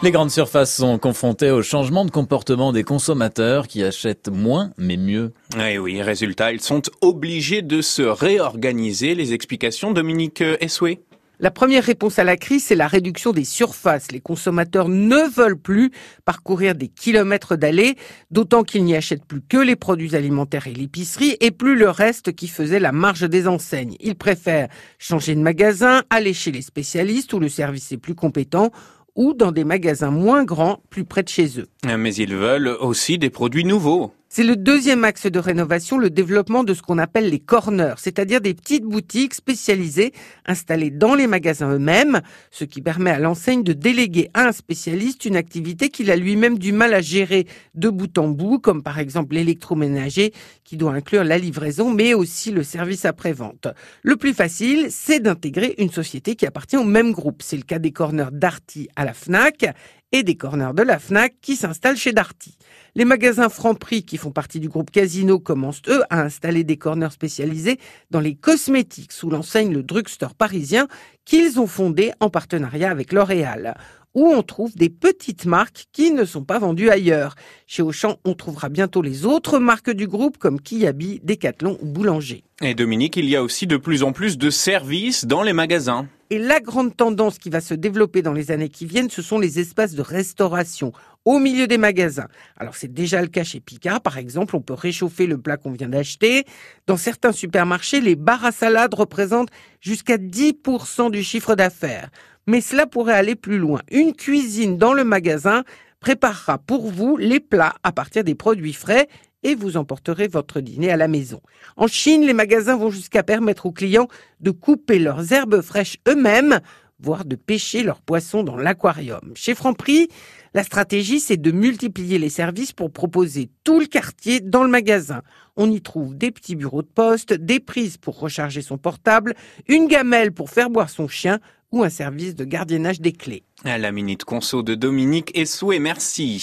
Les grandes surfaces sont confrontées au changement de comportement des consommateurs qui achètent moins mais mieux. Et eh oui, résultat, ils sont obligés de se réorganiser. Les explications, Dominique Essoué la première réponse à la crise, c'est la réduction des surfaces. Les consommateurs ne veulent plus parcourir des kilomètres d'allées, d'autant qu'ils n'y achètent plus que les produits alimentaires et l'épicerie et plus le reste qui faisait la marge des enseignes. Ils préfèrent changer de magasin, aller chez les spécialistes où le service est plus compétent ou dans des magasins moins grands, plus près de chez eux. Mais ils veulent aussi des produits nouveaux. C'est le deuxième axe de rénovation, le développement de ce qu'on appelle les corners, c'est-à-dire des petites boutiques spécialisées installées dans les magasins eux-mêmes, ce qui permet à l'enseigne de déléguer à un spécialiste une activité qu'il a lui-même du mal à gérer de bout en bout, comme par exemple l'électroménager qui doit inclure la livraison, mais aussi le service après-vente. Le plus facile, c'est d'intégrer une société qui appartient au même groupe. C'est le cas des corners Darty à la FNAC et des corners de la FNAC qui s'installent chez Darty. Les magasins Franprix qui font partie du groupe Casino commencent eux à installer des corners spécialisés dans les cosmétiques sous l'enseigne le drugstore parisien qu'ils ont fondé en partenariat avec L'Oréal où on trouve des petites marques qui ne sont pas vendues ailleurs. Chez Auchan, on trouvera bientôt les autres marques du groupe comme Kiabi, Decathlon ou Boulanger. Et Dominique, il y a aussi de plus en plus de services dans les magasins. Et la grande tendance qui va se développer dans les années qui viennent, ce sont les espaces de restauration au milieu des magasins. Alors c'est déjà le cas chez Picard, par exemple, on peut réchauffer le plat qu'on vient d'acheter. Dans certains supermarchés, les bars à salade représentent jusqu'à 10% du chiffre d'affaires. Mais cela pourrait aller plus loin. Une cuisine dans le magasin préparera pour vous les plats à partir des produits frais et vous emporterez votre dîner à la maison. En Chine, les magasins vont jusqu'à permettre aux clients de couper leurs herbes fraîches eux-mêmes, voire de pêcher leurs poissons dans l'aquarium. Chez Franprix, la stratégie, c'est de multiplier les services pour proposer tout le quartier dans le magasin. On y trouve des petits bureaux de poste, des prises pour recharger son portable, une gamelle pour faire boire son chien ou un service de gardiennage des clés. À la minute conso de Dominique souhait, merci.